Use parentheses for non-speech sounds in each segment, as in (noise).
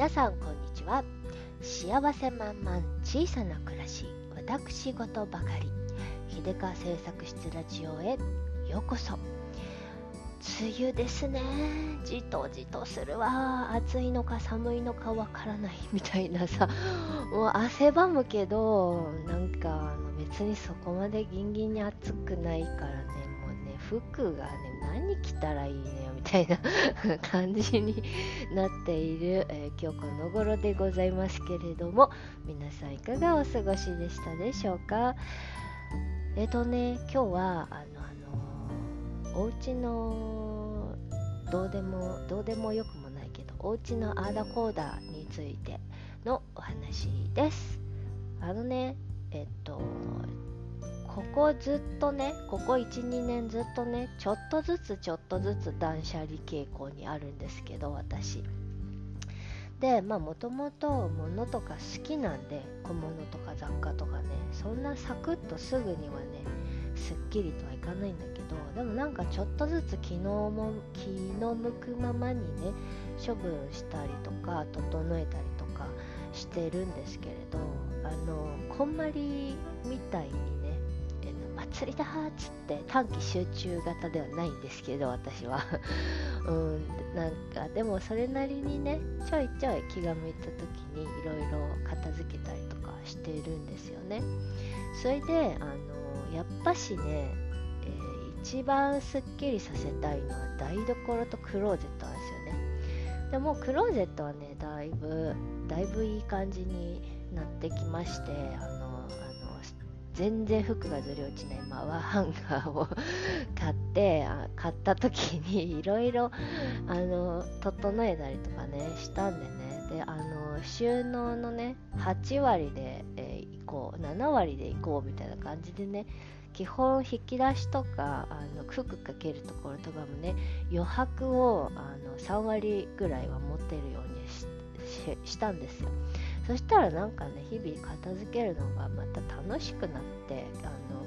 皆さんこんにちは。幸せ満々小さな暮らし私事ばかり。秀川製作室ラジオへようこそ。梅雨ですね。じとじとするわ。暑いのか寒いのかわからない。みたいなさ。もう汗ばむけどなんか別にそこまでギンギンに暑くないからね。服がね何着たらいいのよみたいな (laughs) 感じになっている、えー、今日この頃でございますけれども皆さんいかがお過ごしでしたでしょうか？えっ、ー、とね今日はあのあのお家のどうでもどうでもよくもないけどお家のアーダコーダーについてのお話です。あのねえっとここずっとねここ12年ずっとねちょっとずつちょっとずつ断捨離傾向にあるんですけど私。でまあもともと物とか好きなんで小物とか雑貨とかねそんなサクッとすぐにはねすっきりとはいかないんだけどでもなんかちょっとずつ気のも気の向くままにね処分したりとか整えたりとかしてるんですけれどあのこんまりみたいにね祭りだっつって短期集中型ではないんですけど私は。(laughs) うんなんかでもそれなりにねちょいちょい気が向いた時にいろいろ片付けたりとかしているんですよね。それであのやっぱしね、えー、一番すっきりさせたいのは台所とクローゼットなんですよね。でもクローゼットはねだいぶだいぶいい感じになってきましてあの全然服がずり落ちないマワーハンガーを買って買った時にいろいろ整えたりとかねしたんでね。であの収納のね8割で、えー、こう7割でいこうみたいな感じでね基本引き出しとかあの服かけるところとかもね余白をあの3割ぐらいは持ってるようにしたんですよ。そしたらなんかね日々片付けるのがまた楽しくなってあの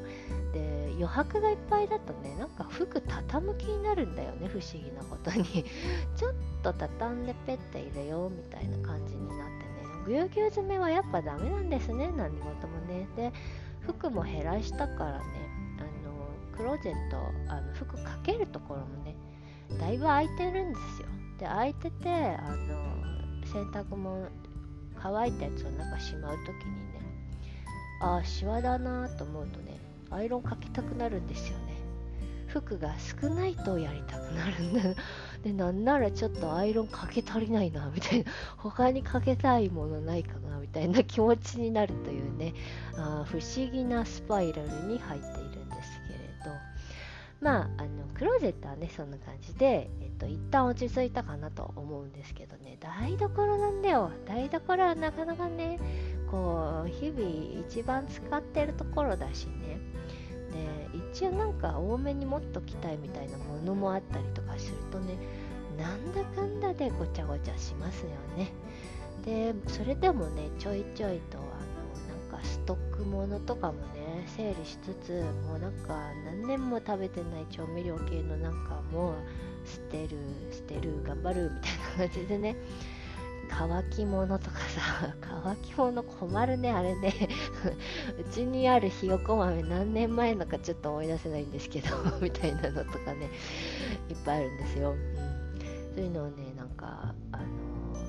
で余白がいっぱいだとねなんか服畳む気になるんだよね不思議なことに。(laughs) ちょっと畳んでペッて入れようみたいな感じになってねぎゅうぎゅう詰めはやっぱダメなんですね何事もね。で服も減らしたからねあのクローゼットあの服かけるところもねだいぶ空いてるんですよ。で空いててあの洗濯も乾いたやつをなんかしまう時にねああシワだなと思うとねアイロンかけたくなるんですよね。服が少ないとやりたくなるんだ。でなんならちょっとアイロンかけ足りないなみたいな。他にかけたいものないかなみたいな気持ちになるというねあ不思議なスパイラルに入っている。んですまああのクローゼットはねそんな感じで、えっと、一旦落ち着いたかなと思うんですけどね。台所なんだよ。台所はなかなかねこう日々一番使ってるところだしね。で一応なんか多めに持っときたいみたいなものもあったりとかするとねなんだかんだでごちゃごちゃしますよね。でそれでもねちょいちょいとあのなんかストックものとかもね整理しつつもうなんか何年も食べてない調味料系のなんかもう捨てる捨てる頑張るみたいな感じでね。乾き物とかさ (laughs) 乾き物困るねあれね。(laughs) うちにあるひよこ豆何年前のかちょっと思い出せないんですけど (laughs) みたいなのとかねいっぱいあるんですよ、うん、そういうのをねなんかあの、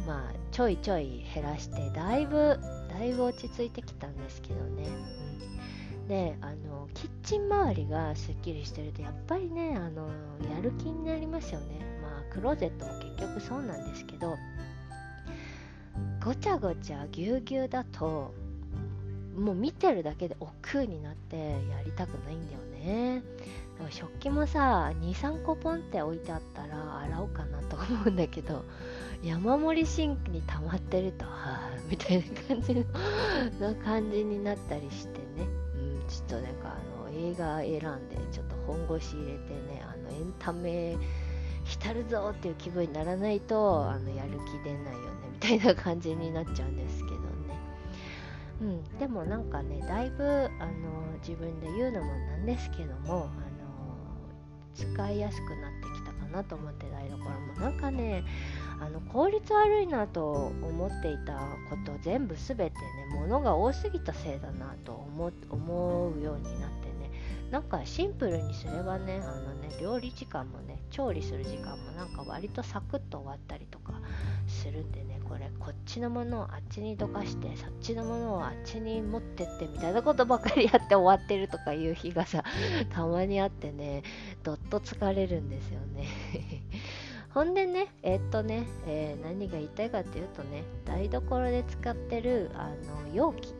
まあちょいちょい減らしてだいぶだいぶ落ち着いてきたんですけどね、うん、であのキッチン周りがすっきりしてるとやっぱりねあのやる気になりますよね。まあクローゼットも結局そうなんですけどごちゃごちゃぎゅうぎゅうだともう見てるだけで億劫になってやりたくないんだよね。だから食器もさ23個ポンって置いてあったら洗おうかなと思うんだけど山盛りシンクに溜まってるとはあみたいな感じ (laughs) の感じになったりしてね、ちょっとなんかあの映画選んでちょっと本腰入れてねあのエンタメ浸るぞっていう気分にならないとあのやる気出ないよねみたいな感じになっちゃうんですけどね。うん、でもなんかねだいぶあの自分で言うのもなんですけどもあの使いやすくなってきたかなと思って台所もなんかねあの効率悪いなと思っていたこと全部全てね物が多すぎたせいだなと思思うようになってねなんかシンプルにすればねあのね料理時間もね調理する時間もなんか割とサクッと終わったりとかするんでねこれこっちのものをあっちにどかしてそっちのものをあっちに持ってってみたいなことばっかりやって終わってるとかいう日がさたまにあってねどっと疲れるんですよねほんでねえー、っとね、えー、何が言いたいかっていうとね台所で使ってるあの容器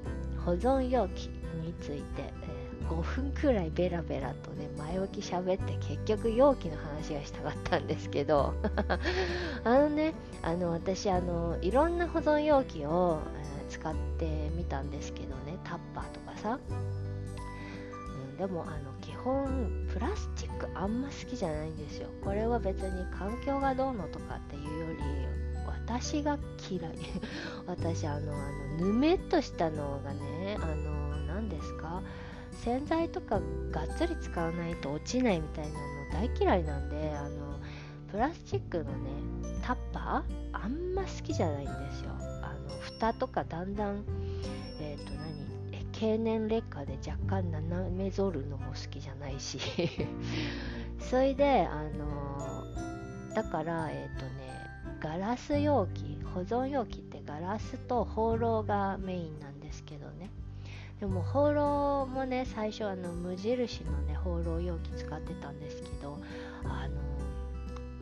保存容器について、えー、5分くらいベラベラとね前置き喋って結局容器の話がしたかったんですけど (laughs) あのねあの私あのいろんな保存容器を、えー、使ってみたんですけどねタッパーとかさ、うん、でもあの本プラスチックあんま好きじゃないんですよ。これは別に環境がどうのとかっていうより私が嫌い。(laughs) 私あのあのぬめっとしたのがねあの何ですか？洗剤とかがっつり使わないと落ちないみたいなの大嫌いなんであのプラスチックのねタッパーあんま好きじゃないんですよ。あの蓋とかだんだんえっ、ー、と何？経年劣化で若干斜め反るのも好きじゃないし。(laughs) それであのだからえっ、ー、とねガラス容器保存容器ってガラスと放浪がメインなんですけどね。でも放浪もね最初あの無印のね放浪容器使ってたんですけどあの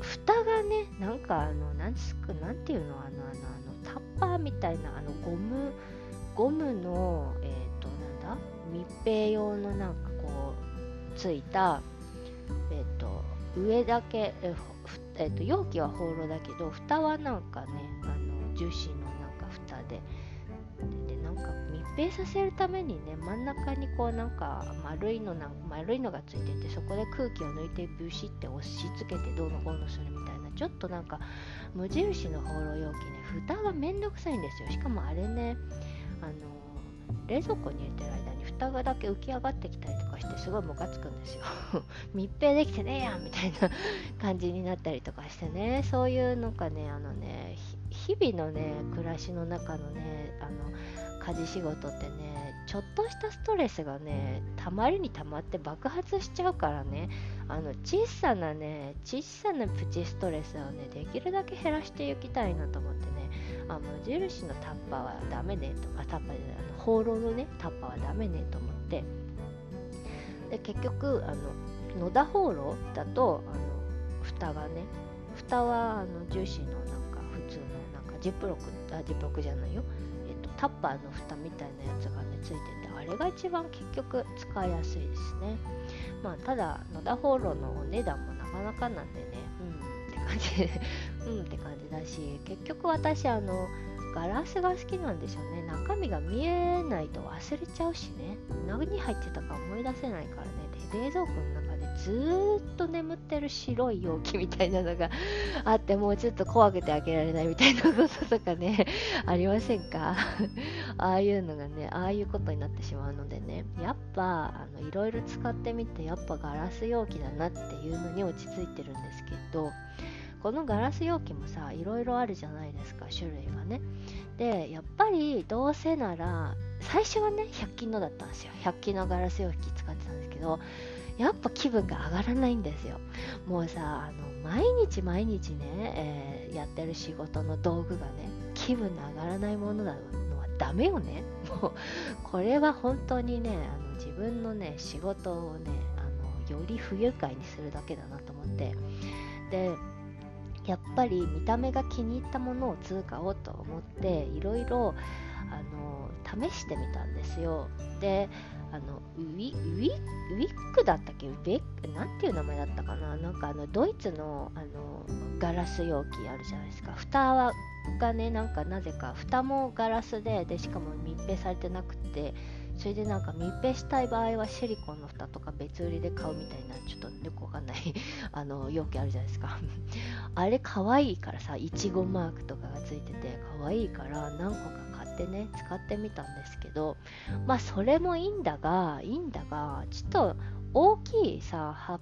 蓋がねなんかあのなんつくなんていうのあのあのあのタッパーみたいなあのゴムゴムのえっ、ー、となんだ？密閉用のなんかこうついたえっ、ー、と上だけええーと、容器は放浪だけど蓋はなんかねあの樹脂のなんか蓋で。でなんか密閉させるためにね真ん中にこうなんか丸いのな丸いのがついててそこで空気を抜いてブシって押し付けてどうのこうのするみたいなちょっとなんか無印の放浪容器ね蓋がめんどくさいんですよ。しかもあれねあの冷蔵庫に入れてる間に蓋がだけ浮き上がってきたりとかしてすごいムカつくんですよ。(laughs) 密閉できてねえやんみたいな感じになったりとかしてね。そういうのかねあのね日々のね暮らしの中のねあの家事仕事ってねちょっとしたストレスがねたまりにたまって爆発しちゃうからねあの小さなね小さなプチストレスをねできるだけ減らしていきたいなと思ってあ無印のタッパーはダメねとかタッパーであの放浪のねタッパーはダメねと思って。で結局あの野田放浪だとあの蓋がね蓋はあの樹脂のなんか普通のなんかジップロックあジップロックじゃないよ。えっとタッパーの蓋みたいなやつがねついててあれが一番結局使いやすいですね。まあただ野田放浪のお値段もなかなかなんでねうんって感じで。うんって感じだし結局私あのガラスが好きなんでしょうね。中身が見えないと忘れちゃうしね。何入ってたか思い出せないからね。で冷蔵庫の中でずっと眠ってる白い容器みたいなのが (laughs) あってもうちょっと怖くて開けられないみたいなこととかね (laughs) ありませんか？(laughs) ああいうのがねああいうことになってしまうのでね。やっぱあのいろいろ使ってみてやっぱガラス容器だなっていうのに落ち着いてるんですけどこのガラス容器もさいろいろあるじゃないですか種類がね。でやっぱりどうせなら最初はね100均のだったんですよ。100均のガラス容器使ってたんですけどやっぱ気分が上がらないんですよ。もうさあの毎日毎日ね、えー、やってる仕事の道具がね気分の上がらないものなのはダメよね。もうこれは本当にねあの自分のね仕事をねあのより不愉快にするだけだなと思って。でやっぱり見た目が気に入ったものを通買おうと思っていろいろ試してみたんですよ。であのウィウィウィックだったっけ？ウベッなんていう名前だったかな？なんかあのドイツのあのガラス容器あるじゃないですか。蓋はがねなんかなぜか蓋もガラスででしかも密閉されてなくてそれでなんか密閉したい場合はシリコンの蓋とか別売りで買うみたいなちょっとよくわかんない (laughs) あの容器あるじゃないですか。(laughs) あれ可愛いからさいちごマークとかがついてて可愛いから何個か買ってね使ってみたんですけどまあそれもいいんだがいいんだがちょっと大きいさ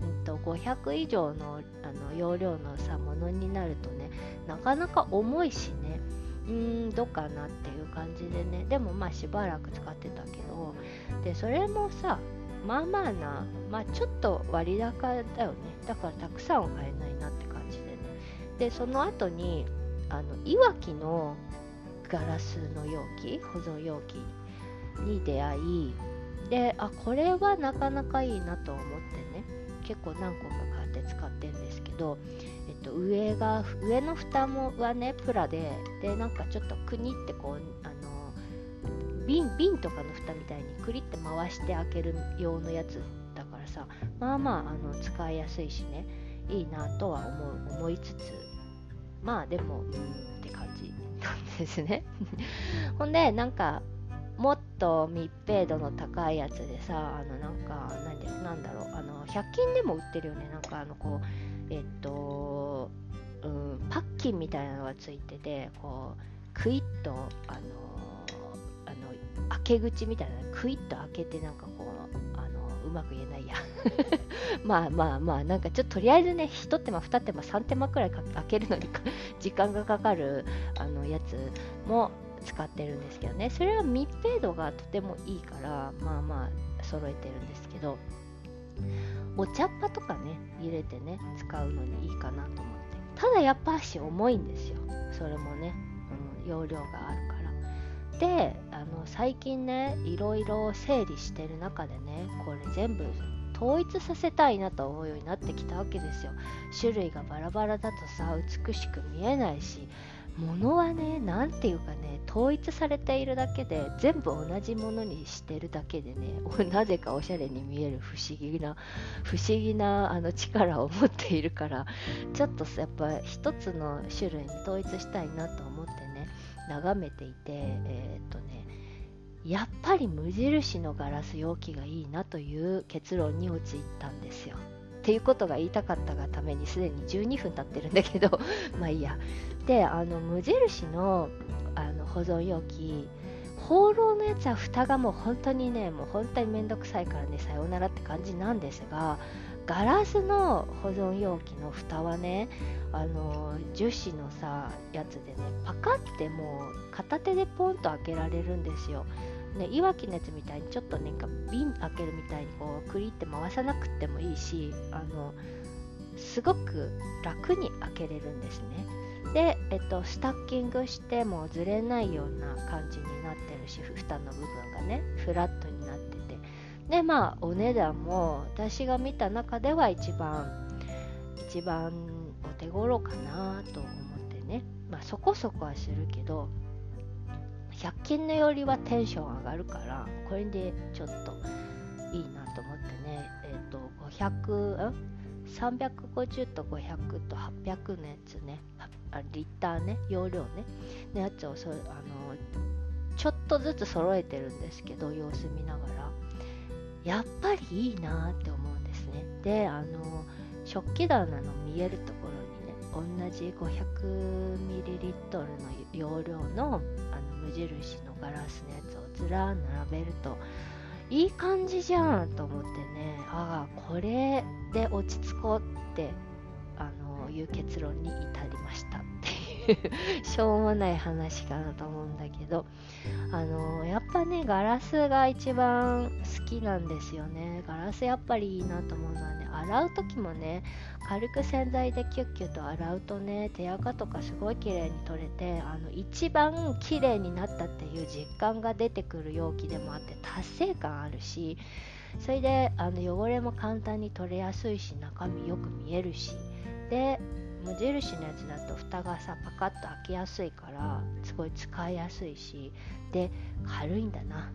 うん、と500以上のあの容量のさものになるとねなかなか重いしね。うーんどうかなっていう感じでね。でもまあしばらく使ってたけど。でそれもさまあまあなまあちょっと割高だよね。だからたくさんは買えないなって感じでね。でその後にあのいわきのガラスの容器保存容器に出会いであこれはなかなかいいなと思ってね。結構何個か買って使ってるんですけど、と、上が上の蓋もはねプラででなんかちょっとくにってこうあの瓶瓶とかの蓋みたいにクリって回して開ける用のやつだからさまあまああの使いやすいしねいいなとは思う思いつつまあでもうんって感じなんですね。(laughs) ほんでなんかもっと密閉度の高いやつでさあのなんかなんでなんだろうあの100均でも売ってるよね。なんかあのこうえっと、うん、パッキンみたいなのがついててこうクイッとあのあの開け口みたいなクイッと開けてなんかこうあのうまく言えないや。(laughs) まあまあまあなんかちょっととりあえずね1手間2手間3手間くらい開けるのに (laughs) 時間がかかるあのやつも使ってるんですけどね。それは密閉度がとてもいいからまあまあ揃えてるんですけどお茶っ葉とかね入れてね使うのにいいかなと思って。ただやっぱし重いんですよ。それもね、うん、容量があるから。であの最近ねいろいろ整理してる中でねこれ全部統一させたいなと思うようになってきたわけですよ。種類がバラバラだとさ美しく見えないし物はね何ていうかね統一されているだけで全部同じものにしてるだけでね (laughs) なぜかおしゃれに見える不思議な不思議なあの力を持っているからちょっとやっぱ一つの種類に統一したいなと思ってね眺めていてえー、っとねやっぱり無印のガラス容器がいいなという結論に陥ったんですよ。っていうことが言いたかったがためにすでに12分経ってるんだけど (laughs) まあいいや。であの無印のあの保存容器放浪のやつは蓋がもう本当にねもう本当にめんどくさいからねさようならって感じなんですがガラスの保存容器の蓋はねあの樹脂のさやつでねパカってもう片手でポンと開けられるんですよ。ね、いわきのやつみたいにちょっとなんか瓶開けるみたいにこうクリって回さなくてもいいしあのすごく楽に開けれるんですね。で、えっと、スタッキングしてもずれないような感じになってるし蓋の部分がねフラットになってて。でまあお値段も私が見た中では一番一番お手頃かなと思ってね。まあそこそこはするけど100均のよりはテンション上がるからこれでちょっといいなと思ってね。えっ、ー、と500ん？350と500と800のやつね。リッターね。容量ね。のやつをそあのちょっとずつ揃えてるんですけど様子見ながら。やっぱりいいなって思うんですね。であの食器棚の見えるところにね同じ 500ml の容量のあの無印のガラスのやつをずらー並べるといい感じじゃんと思ってね。ああこれで落ち着こうってあのいう結論に至りましたっていう。(laughs) しょうもない話かなと思うんだけど。あのやっぱねガラスが一番好きなんですよね。ガラスやっぱりいいなと思うのはね洗う時もね軽く洗剤でキュッキュッと洗うとね手垢とかすごい綺麗に取れてあの一番綺麗になったっていう実感が出てくる容器でもあって達成感あるしそれであの汚れも簡単に取れやすいし中身よく見えるし。で無印のやつだと蓋がさパカッと開けやすいからすごい使いやすいしで軽いんだな。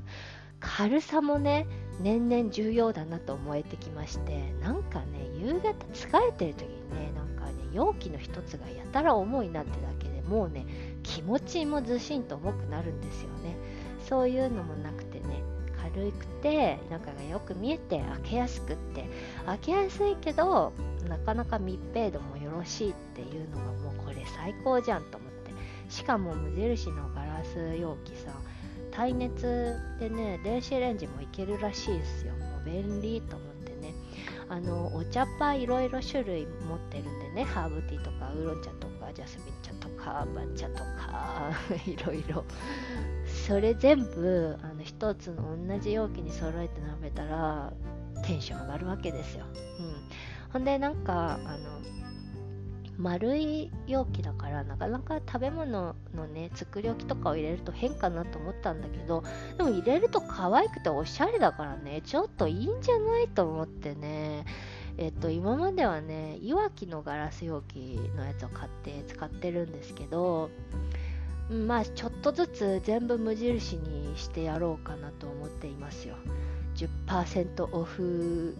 (laughs) 軽さもね年々重要だなと思えてきましてなんかね夕方疲れてる時にねなんかね容器の一つがやたら重いなってだけでもうね気持ちもずしんと重くなるんですよね。そういうのもなくてね軽くて中がよく見えて開けやすくって。開けやすいけどなかなか密閉度もよろしいっていうのがもうこれ最高じゃんと思って。しかも無印のガラス容器さ耐熱でね電子レンジもいけるらしいですよ。もう便利と思ってね。あのお茶っ葉いろいろ種類持ってるんでね。ハーブティーとかウーロン茶とかジャスミン茶とか番茶とか (laughs) いろいろ。それ全部あの一つの同じ容器に揃えて食べたらテンション上がるわけですよ、うん、ほんでなんかあの丸い容器だからなかなか食べ物のね作り置きとかを入れると変かなと思ったんだけどでも入れると可愛くておしゃれだからねちょっといいんじゃないと思ってね。えっと今まではねいわきのガラス容器のやつを買って使ってるんですけどまあちょっとずつ全部無印にしてやろうかなと思っていますよ。10%オフ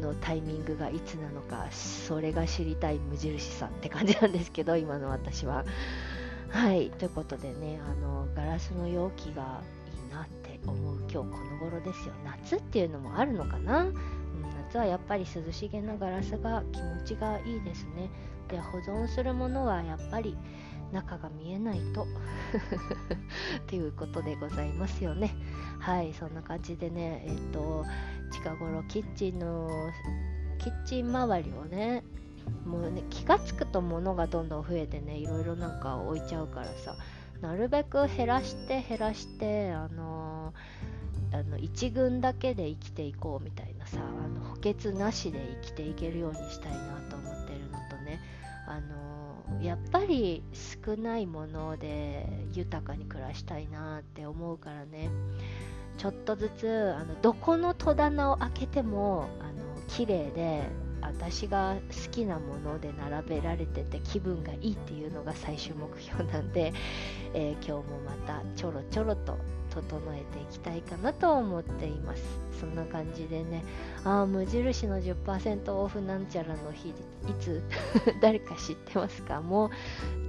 のタイミングがいつなのかそれが知りたい無印さんって感じなんですけど今の私は。はいということでねあのガラスの容器がいいなって思う今日この頃ですよ。夏っていうのもあるのかな、うん、夏はやっぱり涼しげなガラスが気持ちがいいですね。で保存するものはやっぱり中が見えないと。(laughs) っていうことでございますよね。はいそんな感じでねえっ、と近頃キッチンのキッチン周りをねもうね気が付くと物がどんどん増えてねいろいろなんか置いちゃうからさなるべく減らして減らしてあのー、あの一軍だけで生きていこうみたいなさあの補欠なしで生きていけるようにしたいなと思ってるのとねあの、やっぱり少ないもので豊かに暮らしたいなって思うからね。ちょっとずつあのどこの戸棚を開けてもあの綺麗で私が好きなもので並べられてて気分がいいっていうのが最終目標なんで、えー、今日もまたちょろちょろと整えていきたいかなと思っています。そんな感じでね。ああ無印の10%オフなんちゃらの日いつ？(laughs) 誰か知ってますか？もう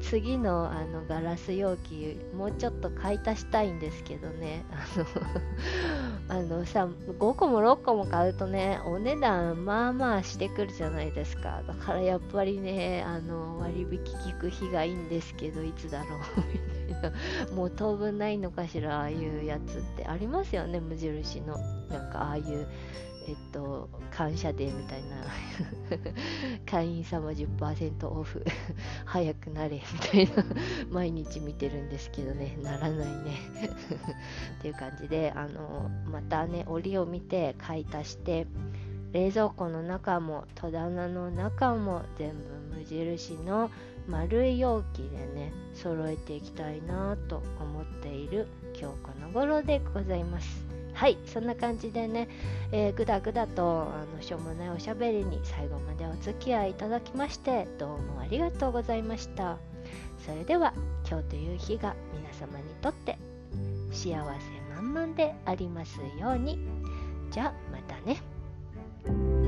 次のあのガラス容器もうちょっと買い足したいんですけどね。(laughs) あのあのさ5個も6個も買うとねお値段まあまあしてくるじゃないですか。だからやっぱりねあの割引効く日がいいんですけどいつだろう。みたいな (laughs) もう当分ないのかしらああいうやつってありますよね無印の。なんかああいうえっと、感謝デーみたいな。(laughs) 会員様10%オフ。(laughs) 早くなれみたいな。毎日見てるんですけどね。ならないね。っていう感じであのまたね折を見て買い足して冷蔵庫の中も戸棚の中も全部印の丸い容器でね揃えていきたいなと思っている今日この頃でございます。はいそんな感じでね、えー、ぐだぐだとあのしょうもないおしゃべりに最後までお付き合いいただきましてどうもありがとうございました。それでは今日という日が皆様にとって幸せ満々でありますように。じゃあまたね。